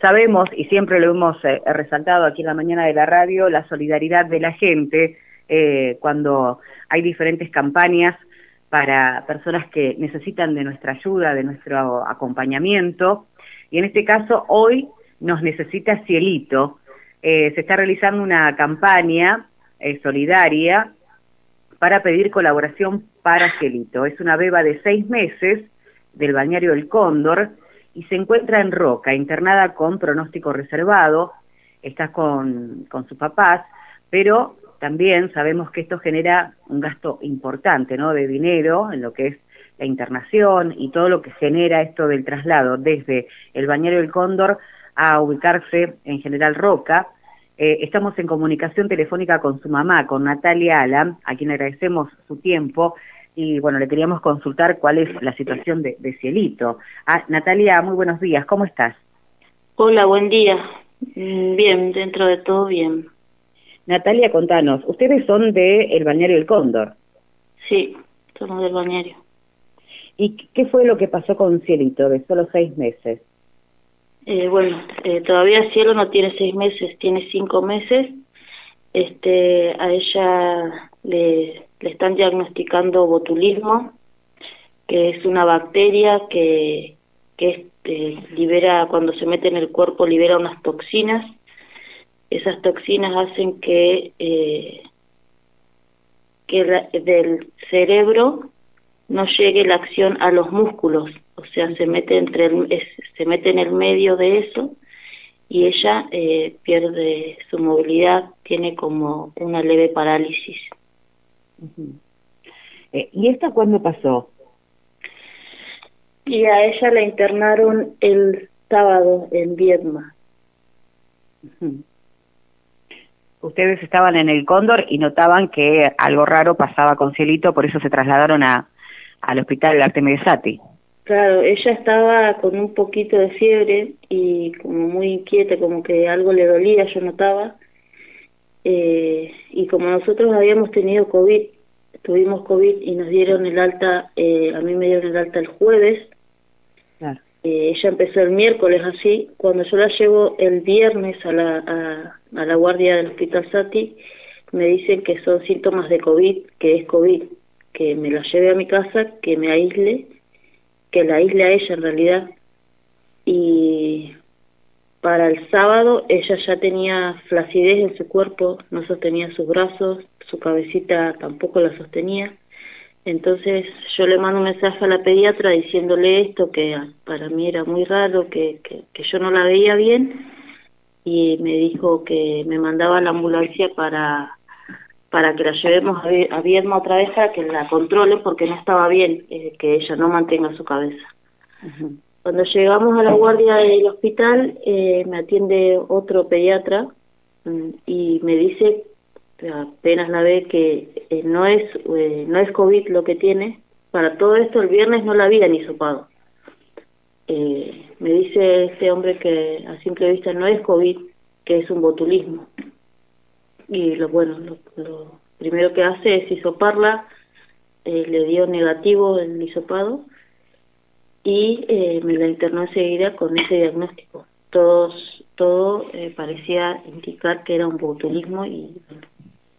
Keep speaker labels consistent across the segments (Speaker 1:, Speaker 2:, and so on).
Speaker 1: Sabemos, y siempre lo hemos eh, resaltado aquí en la mañana de la radio, la solidaridad de la gente eh, cuando hay diferentes campañas para personas que necesitan de nuestra ayuda, de nuestro acompañamiento. Y en este caso, hoy nos necesita Cielito. Eh, se está realizando una campaña solidaria para pedir colaboración para Cielito. Es una beba de seis meses del bañario El Cóndor y se encuentra en Roca, internada con pronóstico reservado, está con, con sus papás, pero también sabemos que esto genera un gasto importante, ¿no?, de dinero en lo que es la internación y todo lo que genera esto del traslado desde el bañario del Cóndor a ubicarse en General Roca. Eh, estamos en comunicación telefónica con su mamá, con Natalia Alam, a quien agradecemos su tiempo y bueno, le queríamos consultar cuál es la situación de, Cielito. Ah, Natalia, muy buenos días, ¿cómo estás?
Speaker 2: Hola, buen día. Mm, bien, dentro de todo bien.
Speaker 1: Natalia, contanos, ustedes son de El Balneario del Cóndor.
Speaker 2: Sí, somos del Balneario.
Speaker 1: ¿Y qué fue lo que pasó con Cielito de solo seis meses?
Speaker 2: Eh, bueno, eh, todavía Cielo no tiene seis meses, tiene cinco meses. Este, a ella le le están diagnosticando botulismo, que es una bacteria que, que este, libera, cuando se mete en el cuerpo, libera unas toxinas. Esas toxinas hacen que, eh, que del cerebro no llegue la acción a los músculos, o sea, se mete, entre el, se mete en el medio de eso y ella eh, pierde su movilidad, tiene como una leve parálisis.
Speaker 1: Eh, ¿Y esta cuándo pasó?
Speaker 2: Y a ella la internaron el sábado en Viedma.
Speaker 1: Ustedes estaban en el Cóndor y notaban que algo raro pasaba con Cielito, por eso se trasladaron a, al hospital Artemio Sati.
Speaker 2: Claro, ella estaba con un poquito de fiebre y como muy inquieta, como que algo le dolía, yo notaba. Eh, y como nosotros habíamos tenido COVID, tuvimos COVID y nos dieron el alta, eh, a mí me dieron el alta el jueves, eh, ella empezó el miércoles así, cuando yo la llevo el viernes a la, a, la guardia del hospital Sati, me dicen que son síntomas de COVID, que es COVID, que me la lleve a mi casa, que me aísle, que la aísle a ella en realidad, y para el sábado ella ya tenía flacidez en su cuerpo, no sostenía sus brazos, su cabecita tampoco la sostenía. Entonces yo le mando un mensaje a la pediatra diciéndole esto, que para mí era muy raro, que, que, yo no la veía bien, y me dijo que me mandaba la ambulancia para, para que la llevemos a, Viedma otra vez para que la controle porque no estaba bien eh, que ella no mantenga su cabeza. Cuando llegamos a la guardia del hospital, eh, me atiende otro pediatra mm, y me dice, apenas la ve, que eh, no es eh, no es COVID lo que tiene. Para todo esto, el viernes no la había ni sopado. me dice este hombre que a simple vista no es COVID, que es un botulismo. Y lo bueno, lo, primero que hace es hisoparla, le dio negativo el hisopado y eh, me la internó enseguida con ese diagnóstico. Todos, todo eh, parecía indicar que era un botulismo y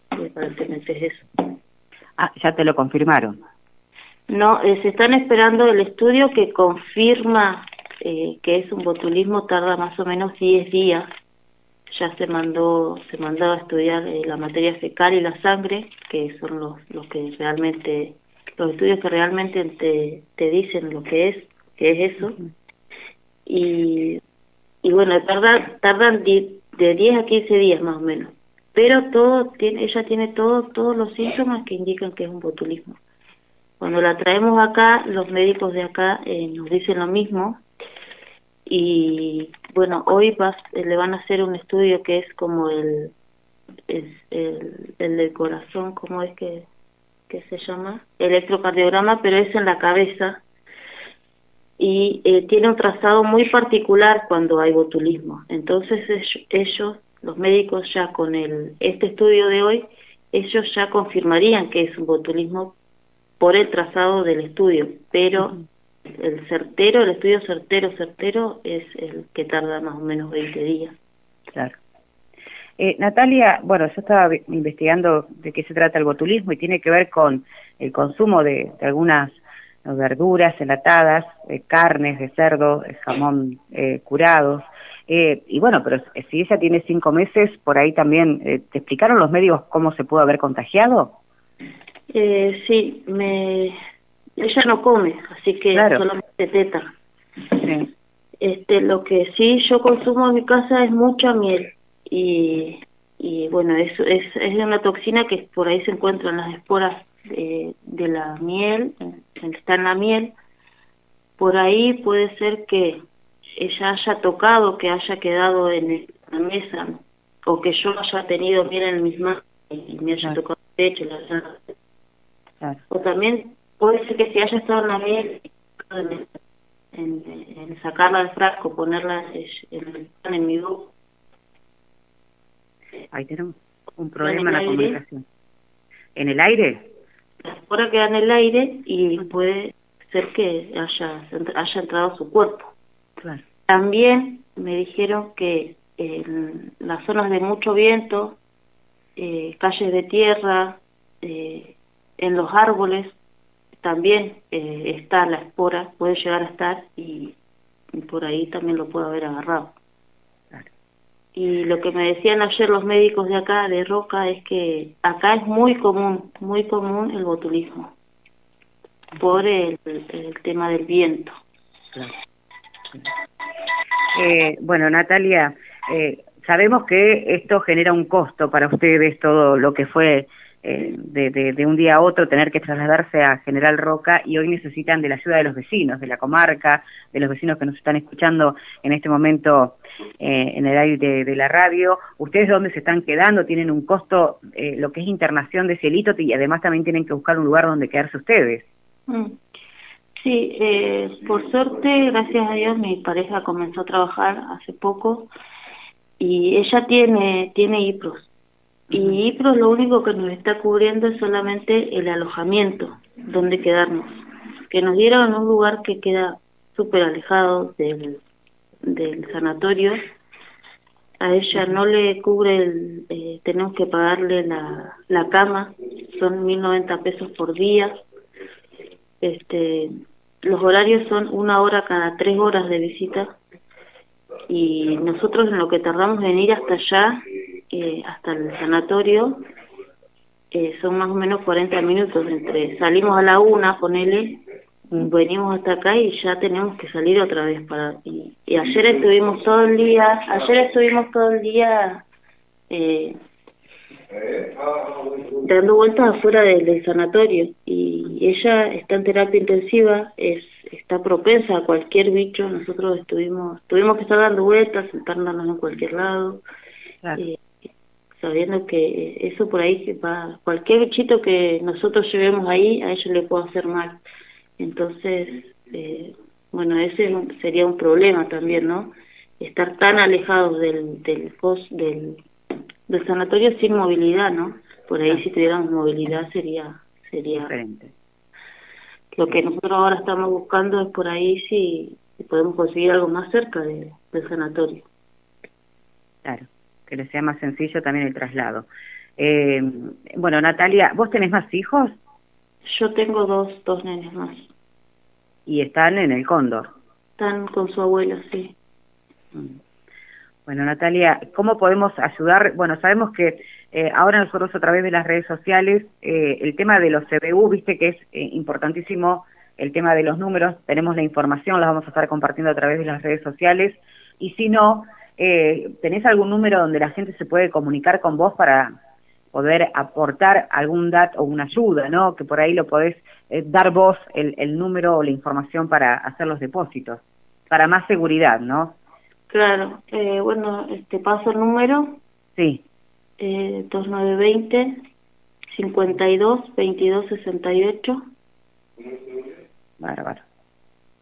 Speaker 2: aparentemente es eso.
Speaker 1: Ah, ya te lo confirmaron.
Speaker 2: No, eh, se están esperando el estudio que confirma que es un botulismo, tarda más o menos 10 días. Ya se mandó, se mandaba a estudiar la materia fecal y la sangre, que son los, los que realmente, los estudios que realmente te, te dicen lo que es que es eso. Y, y bueno, tardan, tardan de 10 a 15 días más o menos. Pero todo tiene, ella tiene todo, todos los síntomas que indican que es un botulismo. Cuando la traemos acá, los médicos de acá eh, nos dicen lo mismo. Y bueno, hoy le van a hacer un estudio que es como el, el, el del corazón, ¿cómo es que, que se llama? Electrocardiograma, pero es en la cabeza y eh, tiene un trazado muy particular cuando hay botulismo. Entonces ellos, los médicos ya con el este estudio de hoy, ellos ya confirmarían que es un botulismo por el trazado del estudio, pero el certero, el estudio certero, certero es el que tarda más o menos 20 días.
Speaker 1: Claro. Eh, Natalia, bueno, yo estaba investigando de qué se trata el botulismo y tiene que ver con el consumo de, algunas verduras enlatadas, carnes de cerdo, jamón eh, curados. Eh, y bueno, pero si ella tiene cinco meses, por ahí también, ¿te explicaron los médicos cómo se pudo haber contagiado?
Speaker 2: sí, me... ella no come, así que solamente teta. Este, lo que sí yo consumo en mi casa es mucha miel y, y bueno, es, es, es una toxina que por ahí se encuentran las esporas de, de la miel, está en la miel, por ahí puede ser que ella haya tocado, que haya quedado en la mesa, o que yo haya tenido miel en mis manos y me haya tocado el pecho. O también puede ser que si haya estado en la miel, en, en, sacarla del frasco, ponerla en, en mi boca,
Speaker 1: Ahí tenemos un problema en, la comunicación. ¿En el aire?
Speaker 2: La espora queda en el aire y puede ser que haya, haya entrado su cuerpo. También me dijeron que en las zonas de mucho viento, eh, calles de tierra, eh, en los árboles, también eh, está la espora, puede llegar a estar y, y por ahí también lo puede haber agarrado. Y lo que me decían ayer los médicos de acá, de Roca, es que acá es muy común, muy común el botulismo por el, tema del viento.
Speaker 1: Eh, bueno, Natalia, eh, sabemos que esto genera un costo para ustedes, todo lo que fue eh, de, de, un día a otro tener que trasladarse a General Roca y hoy necesitan de la ayuda de los vecinos, de la comarca, de los vecinos que nos están escuchando en este momento eh, en el aire de, la radio. ¿Ustedes dónde se están quedando? ¿Tienen un costo, eh, lo que es internación de cielito y además también tienen que buscar un lugar donde quedarse ustedes?
Speaker 2: Mm. Sí, por suerte, gracias a Dios, mi pareja comenzó a trabajar hace poco y ella tiene, tiene IPROS y IPROS lo único que nos está cubriendo es solamente el alojamiento, donde quedarnos. Que nos dieron un lugar que queda súper alejado del, del sanatorio. A ella no le cubre, el, eh, tenemos que pagarle la, la cama, son 1.090 pesos por día. Este, los horarios son una hora cada tres horas de visita y nosotros en lo que tardamos en ir hasta allá eh, hasta el sanatorio eh, son más o menos 40 minutos entre salimos a la una ponele venimos hasta acá y ya tenemos que salir otra vez para y, ayer estuvimos todo el día ayer estuvimos todo el día eh, dando vueltas afuera del, sanatorio y ella está en terapia intensiva es está propensa a cualquier bicho nosotros estuvimos tuvimos que estar dando vueltas sentándonos en cualquier lado eh, sabiendo que eso por ahí va, cualquier bichito que nosotros llevemos ahí, a ellos le puede hacer mal. Entonces, eh, bueno, ese sería un problema también, ¿no? Estar tan alejados del, del, del, del sanatorio sin movilidad, ¿no? Por ahí si tuviéramos movilidad sería, sería diferente. Lo que nosotros ahora estamos buscando es por ahí si, podemos conseguir algo más cerca del sanatorio.
Speaker 1: Claro que les sea más sencillo también el traslado. Eh, bueno, Natalia, ¿vos tenés más hijos?
Speaker 2: Yo tengo dos, dos nenes más.
Speaker 1: ¿Y están en el Cóndor?
Speaker 2: Están con su abuela, sí.
Speaker 1: Bueno, Natalia, ¿cómo podemos ayudar? Bueno, sabemos que eh, ahora nosotros a través de las redes sociales, eh, el tema de los CBU, viste que es importantísimo el tema de los números, tenemos la información, la vamos a estar compartiendo a través de las redes sociales, y si no, eh, ¿tenés algún número donde la gente se puede comunicar con vos para poder aportar algún dato o una ayuda, ¿no? Que por ahí lo podés eh, dar vos el, el, número o la información para hacer los depósitos, para más seguridad, ¿no?
Speaker 2: Claro, eh, bueno, te paso el número.
Speaker 1: Sí.
Speaker 2: Eh, 2920 52 22 68.
Speaker 1: Bárbaro.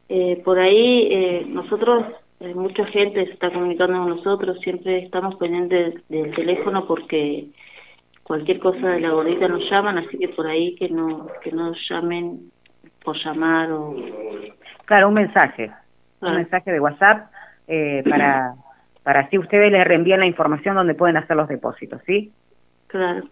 Speaker 2: Eh, por ahí eh, nosotros eh, mucha gente se está comunicando con nosotros, siempre estamos pendientes del, teléfono porque cualquier cosa de la gordita nos llaman, así que por ahí que no que nos llamen por llamar o...
Speaker 1: Claro, un mensaje, un
Speaker 2: Ah.
Speaker 1: mensaje de WhatsApp eh, para, para así ustedes les reenvían la información donde pueden hacer los depósitos, ¿sí?
Speaker 2: Claro.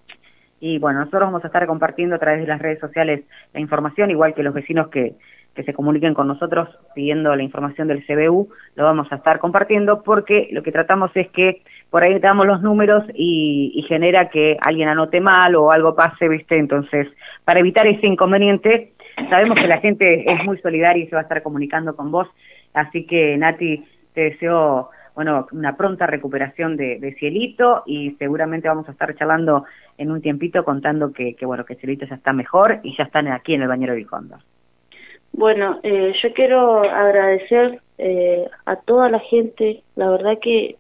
Speaker 1: Y bueno, nosotros vamos a estar compartiendo a través de las redes sociales la información, igual que los vecinos que, que se comuniquen con nosotros pidiendo la información del CBU, lo vamos a estar compartiendo porque lo que tratamos es que por ahí damos los números y, genera que alguien anote mal o algo pase, ¿viste? Entonces, para evitar ese inconveniente, sabemos que la gente es muy solidaria y se va a estar comunicando con vos, así que Nati, te deseo bueno, una pronta recuperación de, de, Cielito y seguramente vamos a estar charlando en un tiempito contando que, que, bueno, que Cielito ya está mejor y ya están aquí en el bañero del Cóndor.
Speaker 2: Bueno, eh, yo quiero agradecer eh, a toda la gente, la verdad que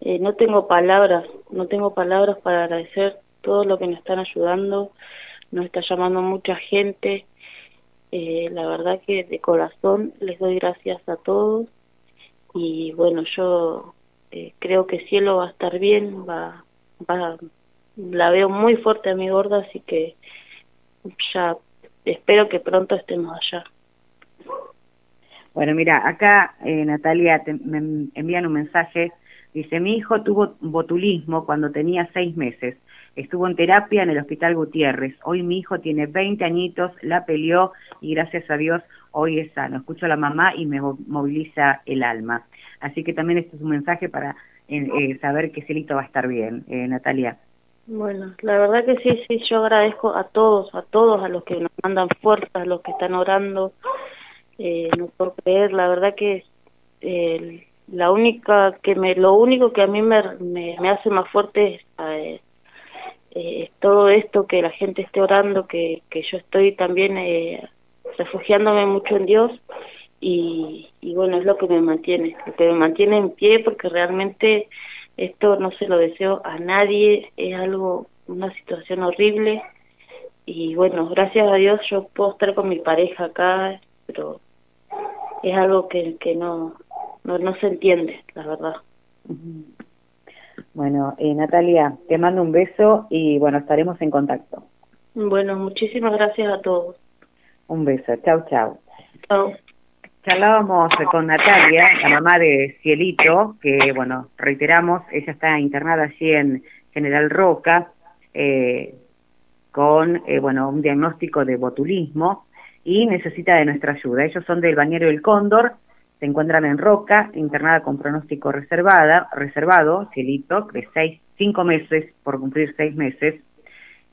Speaker 2: eh, no tengo palabras, no tengo palabras para agradecer todo lo que nos están ayudando, nos está llamando mucha gente, eh, la verdad que de corazón les doy gracias a todos. Y bueno, yo eh, creo que Cielo va a estar bien, va, va, la veo muy fuerte a mi gorda, así que ya espero que pronto estemos allá.
Speaker 1: Bueno, mira, acá eh, Natalia te, me envían un mensaje, dice, mi hijo tuvo botulismo cuando tenía seis meses, estuvo en terapia en el Hospital Gutiérrez, hoy mi hijo tiene 20 añitos, la peleó y gracias a Dios hoy es sano, escucho a la mamá y me moviliza el alma. Así que también este es un mensaje para eh, eh, saber que Celito va a estar bien, eh, Natalia.
Speaker 2: Bueno, la verdad que sí, sí, yo agradezco a todos, a todos, a los que nos mandan fuerzas, a los que están orando, eh, no puedo creer, la verdad que eh, la única que me, lo único que a mí me, me, hace más fuerte es, eh, es todo esto, que la gente esté orando, que, que yo estoy también eh, refugiándome mucho en Dios y, y bueno, es lo que me mantiene, lo que me mantiene en pie porque realmente esto no se lo deseo a nadie, es algo, una situación horrible y bueno, gracias a Dios yo puedo estar con mi pareja acá, pero es algo que, que no, no, no se entiende, la verdad.
Speaker 1: Bueno, eh, Natalia, te mando un beso y bueno, estaremos en contacto.
Speaker 2: Bueno, muchísimas gracias a todos.
Speaker 1: Un beso, chau, chau.
Speaker 2: Chao.
Speaker 1: Charlábamos con Natalia, la mamá de Cielito, que bueno, reiteramos, ella está internada allí en General Roca, eh, con eh, bueno, un diagnóstico de botulismo y necesita de nuestra ayuda. Ellos son del Bañero del Cóndor, se encuentran en Roca, internada con pronóstico reservada, reservado, Cielito, de seis, cinco meses, por cumplir seis meses,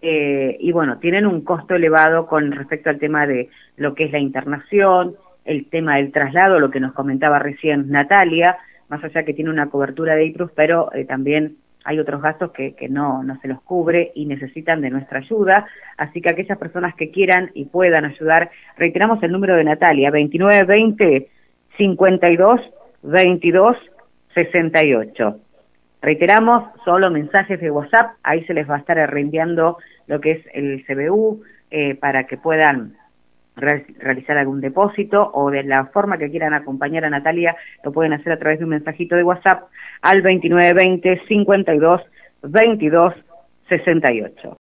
Speaker 1: eh, y bueno, tienen un costo elevado con respecto al tema de lo que es la internación, el tema del traslado, lo que nos comentaba recién Natalia, más allá que tiene una cobertura de IPRUS, pero eh, también hay otros gastos que, que no, no se los cubre y necesitan de nuestra ayuda, así que aquellas personas que quieran y puedan ayudar, reiteramos el número de Natalia, 2920 52 22 68. Reiteramos, solo mensajes de WhatsApp, ahí se les va a estar reenviando lo que es el CBU eh, para que puedan realizar algún depósito o de la forma que quieran acompañar a Natalia, lo pueden hacer a través de un mensajito de WhatsApp al 2920 52 22 68.